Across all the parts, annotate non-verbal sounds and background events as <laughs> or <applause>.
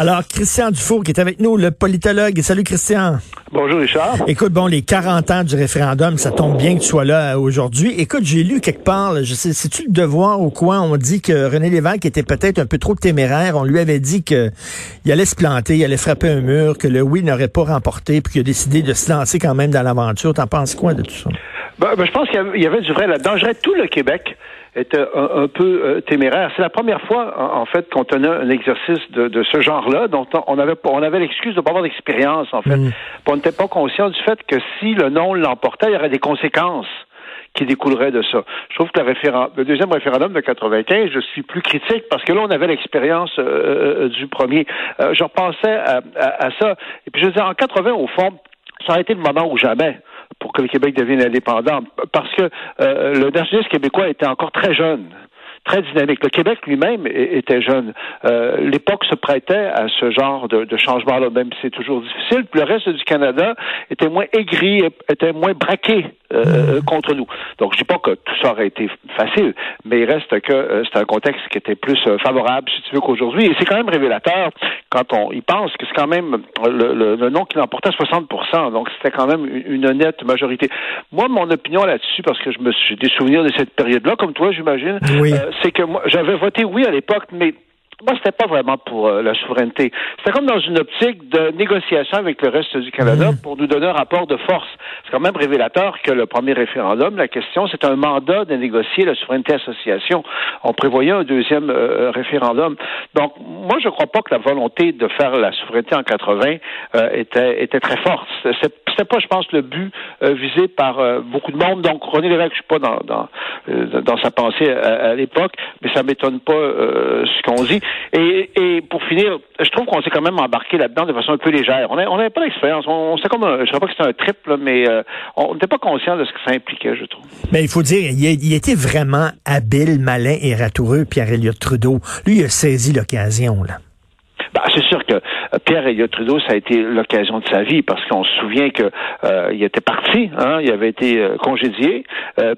Alors, Christian Dufour qui est avec nous, le politologue. Salut, Christian. Bonjour, Richard. Écoute, bon, les 40 ans du référendum, ça tombe bien que tu sois là euh, aujourd'hui. Écoute, j'ai lu quelque part, je sais, c'est-tu le devoir ou quoi? On dit que René Lévesque était peut-être un peu trop téméraire. On lui avait dit qu'il allait se planter, il allait frapper un mur, que le oui n'aurait pas remporté, puis qu'il a décidé de se lancer quand même dans l'aventure. T'en penses quoi de tout ça? Ben, ben, je pense qu'il y avait du vrai là-dedans. Je tout le Québec était un, peu euh, téméraire. C'est la première fois, en, fait, qu'on tenait un exercice de, ce genre-là, dont on avait, on avait l'excuse de ne pas avoir d'expérience, en fait. Mm. On n'était pas conscient du fait que si le non l'emportait, il y aurait des conséquences qui découleraient de ça. Je trouve que le, deuxième référendum de 95, je suis plus critique parce que là, on avait l'expérience euh, euh, du premier. je repensais à, à, ça. Et puis, je veux en 80, au fond, ça a été le moment où jamais pour que le Québec devienne indépendant, parce que euh, le nationalisme québécois était encore très jeune très dynamique. Le Québec lui-même était jeune. Euh, l'époque se prêtait à ce genre de, de changement-là, même si c'est toujours difficile. Puis le reste du Canada était moins aigri, était moins braqué euh, mmh. contre nous. Donc, je dis pas que tout ça aurait été facile, mais il reste que euh, c'est un contexte qui était plus euh, favorable, si tu veux, qu'aujourd'hui. Et c'est quand même révélateur quand on y pense que c'est quand même le, le, nom qui l'emportait 60 donc c'était quand même une, honnête majorité. Moi, mon opinion là-dessus, parce que je me j'ai des souvenirs de cette période-là, comme toi, j'imagine, c'est que moi, j'avais voté oui à l'époque, mais moi, c'était pas vraiment pour euh, la souveraineté. C'était comme dans une optique de négociation avec le reste du Canada mmh. pour nous donner un rapport de force. C'est quand même révélateur que le premier référendum, la question, c'est un mandat de négocier la souveraineté association. On prévoyait un deuxième euh, euh, référendum. Donc, moi, je crois pas que la volonté de faire la souveraineté en 80 était, était très forte. C'était pas, je pense, le but visé par beaucoup de monde. Donc, René Lévesque, je suis pas dans, dans, dans sa pensée à, à l'époque, mais ça m'étonne pas ce qu'on dit. Et, pour finir, je trouve qu'on s'est quand même embarqué là-dedans de façon un peu légère. On n'avait pas d'expérience. On, on comme, je ne sais pas que c'était un triple, mais euh, on n'était pas conscient de ce que ça impliquait, je trouve. Mais il faut dire, il, était vraiment habile, malin et ratoureux, Pierre Elliott Trudeau. Lui, il a saisi l'occasion, là. Ben, c'est sûr que euh, Pierre Elliott Trudeau, ça a été l'occasion de sa vie parce qu'on se souvient que euh, était parti, hein, il avait été congédié,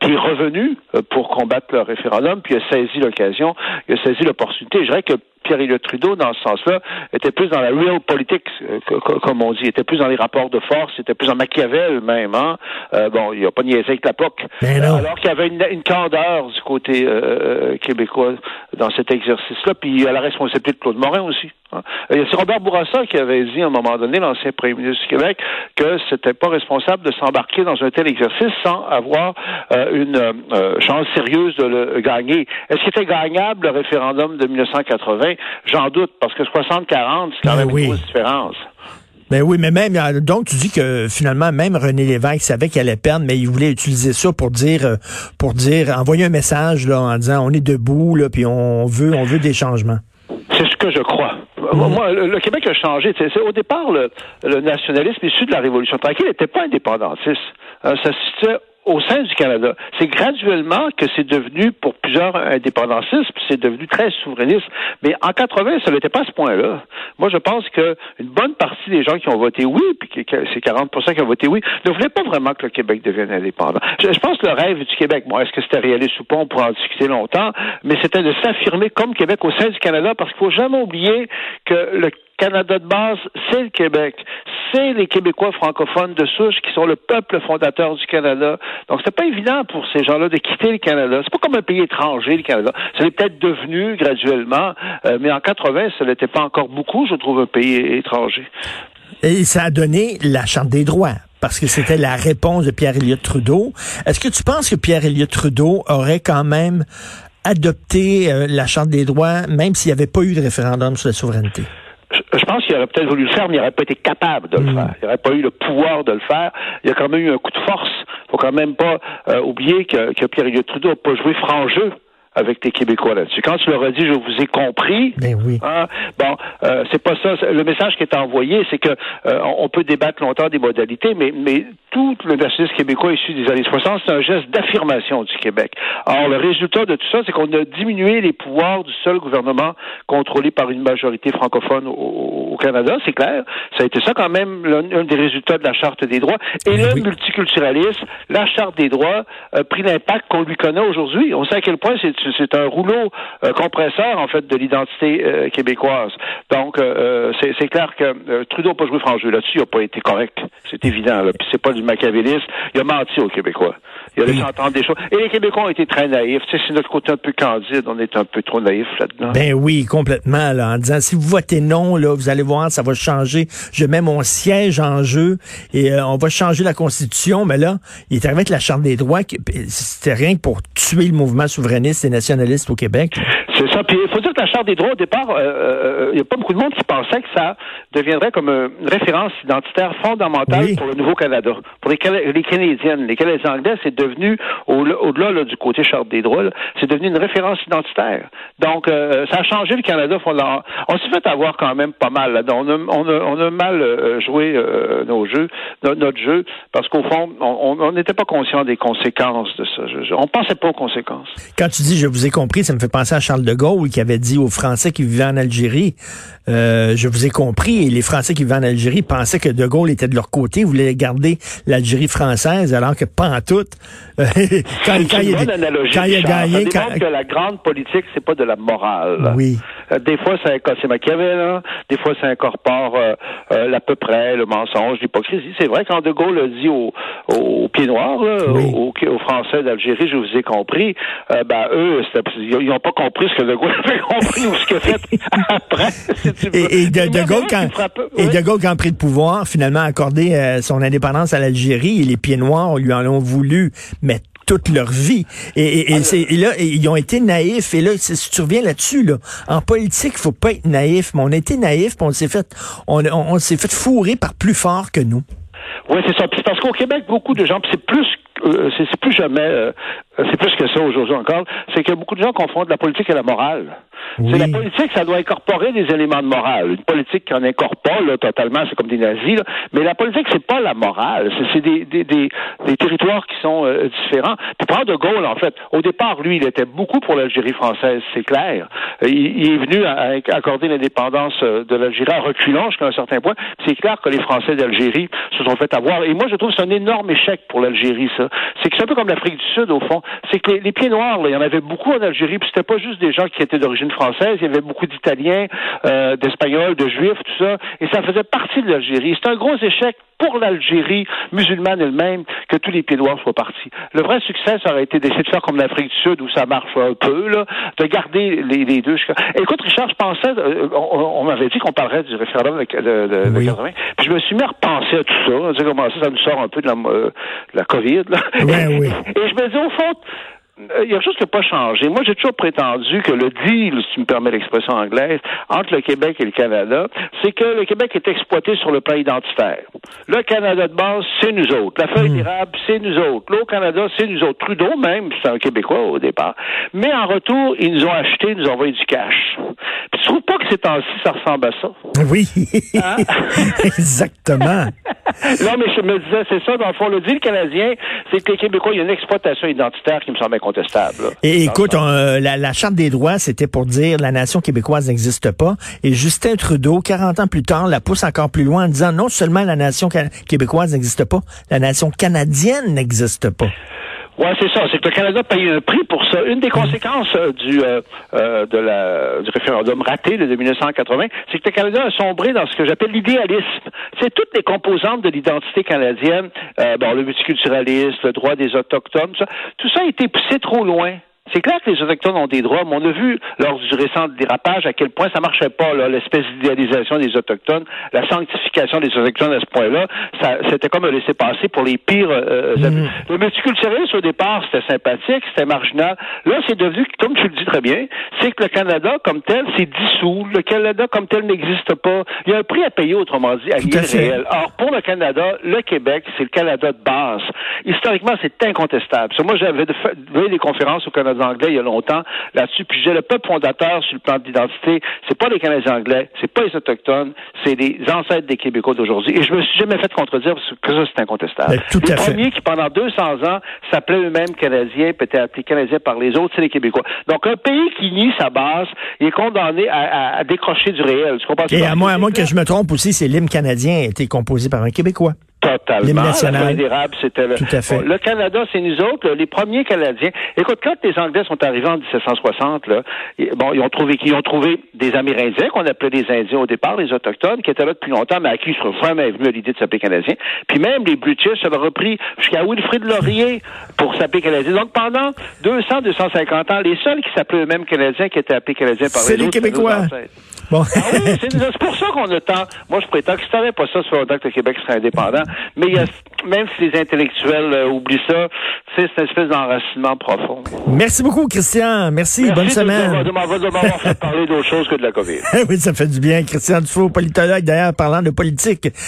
puis revenu pour combattre le référendum, puis a saisi l'occasion, il a saisi l'opportunité. Je dirais que Pierre Trudeau, dans ce sens-là, était plus dans la real politics, euh, comme on dit, était plus dans les rapports de force, était plus en Machiavel même. Hein? Euh, bon, il n'y a pas niaisé avec la POC. alors qu'il y avait une, une, candeur du côté euh, québécois dans cet exercice-là, puis à la responsabilité de Claude Morin aussi. Hein. C'est Robert Bourassa qui avait dit à un moment donné, l'ancien premier ministre du Québec, que c'était pas responsable de s'embarquer dans un tel exercice sans avoir une chance sérieuse de le gagner. Est-ce qu'il était gagnable le référendum de 1980? J'en doute, parce que 60-40, c'est quand ben même une grosse différence. Ben oui, mais même, euh, donc tu dis que finalement, même René Lévesque savait qu'il allait perdre, mais il voulait utiliser ça pour dire, euh, pour dire, envoyer un message là, en disant on est debout, là, puis on veut, on veut des changements. C'est ce que je crois. Mm. Moi, le, Québec a changé. C'est, au départ, le, nationalisme issu de la Révolution tranquille n'était pas indépendantiste. Euh, ça se situait au sein du Canada. C'est graduellement que c'est devenu, pour plusieurs indépendantistes, c'est devenu très souverainiste. Mais en 80, ça n'était pas à ce point-là. Moi, je pense qu'une bonne partie des gens qui ont voté oui, puis que c'est 40% qui ont voté oui, ne voulaient pas vraiment que le Québec devienne indépendant. Je, pense que le rêve du Québec, moi, est-ce que c'était réaliste ou pas, on pourra en discuter longtemps, mais c'était de s'affirmer comme Québec au sein du Canada, parce qu'il faut jamais oublier que le Canada de base, c'est le Québec. C'est les Québécois francophones de souche qui sont le peuple fondateur du Canada. Donc, c'est pas évident pour ces gens-là de quitter le Canada. C'est pas comme un pays étranger, le Canada. Ça l'est peut-être devenu graduellement, euh, mais en 80, ça n'était pas encore beaucoup, je trouve, un pays étranger. Et ça a donné la Charte des droits parce que c'était la réponse de Pierre Elliott Trudeau. Est-ce que tu penses que Pierre Elliott Trudeau aurait quand même adopté euh, la Charte des droits, même s'il n'y avait pas eu de référendum sur la souveraineté? Je pense qu'il aurait peut-être voulu le faire, mais il n'aurait pas été capable de le mm. faire. Il n'aurait pas eu le pouvoir de le faire. Il y a quand même eu un coup de force. Il faut quand même pas euh, oublier que, que Pierre-Éliott Trudeau n'a pas joué franc jeu avec les Québécois là-dessus. Quand tu leur as dit je vous ai compris, ben oui. Hein, bon, euh, c'est pas ça. Le message qui est envoyé, c'est que euh, on peut débattre longtemps des modalités, mais mais tout le nationalisme québécois issu des années 60, c'est un geste d'affirmation du Québec. Or, le résultat de tout ça, c'est qu'on a diminué les pouvoirs du seul gouvernement contrôlé par une majorité francophone au, Canada, c'est clair. Ça a été ça quand même l'un des résultats de la Charte des droits. Et le multiculturalisme, la Charte des droits, a pris l'impact qu'on lui connaît aujourd'hui. On sait à quel point c'est c'est un rouleau euh, compresseur, en fait, de l'identité euh, québécoise. Donc, euh, c'est clair que Trudeau n'a pas joué franc jeu là-dessus, il n'a pas été correct. C'est évident. Puis c'est pas du machiavélisme. Il a menti aux Québécois. Il a laissé entendre des choses. Et les Québécois ont été très naïfs. Tu sais, c'est notre côté un peu candide. On est un peu trop naïfs là-dedans. Ben oui, complètement. Là, en disant, si vous votez non, là, vous allez voir, ça va changer. Je mets mon siège en jeu et on va changer la Constitution. Mais là, il est arrivé avec la Charte des droits. C'était rien que pour tuer le mouvement souverainiste et nationaliste au Québec. C'est ça. Puis il faut dire que la Charte des droits, au départ, euh, euh, il n'y a pas beaucoup de monde qui pensait que ça deviendrait comme une référence identitaire fondamentale pour le Nouveau-Canada. Pour les, les Canadiennes, les Canadiens anglais, c'est devenu, au-delà du côté Charte des droits, c'est devenu une référence identitaire. Donc, euh, ça a changé le Canada. On s'est fait avoir quand même pas mal. Là. On, a, on, a, mal joué nos jeux, notre jeu, parce qu'au fond, on n'était pas conscient des conséquences de ça. on pensait pas aux conséquences. Quand tu dis je vous ai compris, ça me fait penser à Charles de Gaulle qui avait dit aux Français qui vivaient en Algérie, euh, je vous ai compris, et les Français qui vivaient en Algérie pensaient que de Gaulle était de leur côté, voulaient garder l'Algérie française, alors que pas en tout. <laughs> quand, quand, il, quand il a gagné... Ça quand... que la grande politique, c'est pas de la morale. Oui. Euh, des fois, c'est Machiavel, des fois, ça incorpore euh, euh, l'à peu près, le mensonge, l'hypocrisie. C'est vrai, quand De Gaulle a dit aux, au Pieds Noirs, aux, Français d'Algérie, je vous ai compris, ben, eux, ils n'ont pas compris ce que De Gaulle avait compris ou ce qu'il a fait <laughs> après. et, de, Gaulle, quand, et de Gaulle, quand a pris le pouvoir, finalement, a accordé son indépendance à l'Algérie, et les Pieds Noirs lui en ont voulu mettre toute leur vie. Et, et, là, ils ont été naïfs. Et là, si tu reviens là-dessus, là, en politique, il faut pas être naïf. Mais on a été naïf, on s'est fait, on, on, s'est fait fourrer par plus fort que nous. Oui, c'est ça. Puis parce qu'au Québec, beaucoup de gens, c'est plus euh, c'est plus jamais, euh, c'est plus que ça aujourd'hui encore, c'est que beaucoup de gens confondent la politique et la morale. C'est la politique, ça doit incorporer des éléments de morale. Une politique qui en incorpore là, totalement, c'est comme des nazis. Là. Mais la politique, c'est pas la morale. C'est des, des, des, des, territoires qui sont euh, différents. Puis prendre de Gaulle, en fait, au départ, lui, il était beaucoup pour l'Algérie française, c'est clair. Euh, il, est venu à, accorder l'indépendance euh, de l'Algérie en reculant jusqu'à un certain point. C'est clair que les Français d'Algérie se sont fait avoir. Et moi, je trouve que c'est un énorme échec pour l'Algérie, ça. C'est que c'est un peu comme l'Afrique du Sud, au fond. C'est que les, pieds noirs, il y en avait beaucoup en Algérie, puis c'était pas juste des gens qui étaient d'origine française, il y avait beaucoup d'Italiens, euh, d'Espagnols, de Juifs, tout ça, et ça faisait partie de l'Algérie. C'est un gros échec pour l'Algérie musulmane elle-même que tous les pieds noirs soient partis. Le vrai succès, ça aurait été d'essayer de faire comme l'Afrique du Sud, où ça marche un peu, là, de garder les, deux. Écoute, Richard, je pensais, euh, on, m'avait dit qu'on parlerait du référendum de, de, de 80, puis je me suis mis à repenser à tout ça. Comment ça, ça nous sort un peu de la, euh, la COVID, là. oui. Et je me dis, au fond, il y a chose qui n'a pas changé. Moi, j'ai toujours prétendu que le deal, si tu me permets l'expression anglaise, entre le Québec et le Canada, c'est que le Québec est exploité sur le plan identitaire. Le Canada de base, c'est nous autres. La feuille hmm. d'érable, c'est nous autres. L'eau Canada, c'est nous autres. Trudeau, même, c'est un Québécois au départ. Mais en retour, ils nous ont acheté, ils nous ont envoyé du cash. Puis tu trouves pas que ces temps-ci, ça ressemble à ça? Oui. Hein? <laughs> Exactement. non, mais je me disais, c'est ça, dans le fond, le deal canadien, c'est que les Québécois, il y a une exploitation identitaire qui me semble et écoute, euh, la, Charte des droits, c'était pour dire la nation québécoise n'existe pas. Et Justin Trudeau, 40 ans plus tard, la pousse encore plus loin en disant non seulement la nation québécoise n'existe pas, la nation canadienne n'existe pas. Oui, c'est ça. C'est que le Canada paye un prix pour ça. Une des conséquences euh, du, euh, euh, de la, du référendum raté de 1980, c'est que le Canada a sombré dans ce que j'appelle l'idéalisme. C'est toutes les composantes de l'identité canadienne, bon, le multiculturalisme, le droit des autochtones, tout ça, tout ça a été poussé trop loin. C'est clair que les Autochtones ont des droits, mais on a vu lors du récent dérapage à quel point ça marchait pas, l'espèce d'idéalisation des Autochtones, la sanctification des Autochtones à ce point-là, c'était comme un laisser-passer pour les pires euh, mm. Le multiculturalisme, au départ, c'était sympathique, c'était marginal. Là, c'est devenu, comme tu le dis très bien, c'est que le Canada, comme tel, c'est dissous. Le Canada, comme tel, n'existe pas. Il y a un prix à payer, autrement dit, à réel. Or, pour le Canada, le Québec, c'est le Canada de base. Historiquement, c'est incontestable. moi, j'avais des conférences au Canada Anglais il y a longtemps là-dessus. Puis j'ai le peuple fondateur sur le plan d'identité, c'est pas les Canadiens anglais, c'est pas les autochtones, c'est les ancêtres des Québécois d'aujourd'hui. Et je me suis jamais fait contredire parce que ça c'est incontestable. Tout les à fait. premiers qui pendant 200 ans s'appelaient eux-mêmes Canadiens, étaient appelés Canadiens par les autres, c'est les Québécois. Donc un pays qui nie sa base, il est condamné à, à- à décrocher du réel. Tu comprends? Et à moins, à moins que je me trompe aussi, c'est l'hymne canadien a été composé par un Québécois. Totalement. D'érable, c'était le, Tout à fait. Le Canada, c'est nous autres, là, les premiers Canadiens. Écoute, quand les Anglais sont arrivés en 1760, là, bon, ils ont trouvé qui? Ils ont trouvé des Amérindiens, qu'on appelait des Indiens au départ, les Autochtones, qui étaient là depuis longtemps, mais à qui jamais venus à l'idée de s'appeler Canadiens. Puis même les British avaient repris jusqu'à Wilfrid Laurier pour s'appeler Canadiens. Donc pendant 200, 250 ans, les seuls qui s'appelaient eux-mêmes Canadiens, qui étaient appelés Canadiens par les les autres, Québécois. Bon. Ah oui, c'est pour ça qu'on a tant. Moi, je prétends que si t'avais pas ça, ça longtemps que le Québec serait indépendant. Mais il y a, même si les intellectuels euh, oublient ça, c'est une espèce d'enracinement profond. Merci beaucoup, Christian. Merci. Bonne Merci de- semaine. de m'avoir de m'avoir fait parler d'autre chose que de la COVID. <laughs> oui, ça fait du bien. Christian Dufault, politologue, d'ailleurs, parlant de politique.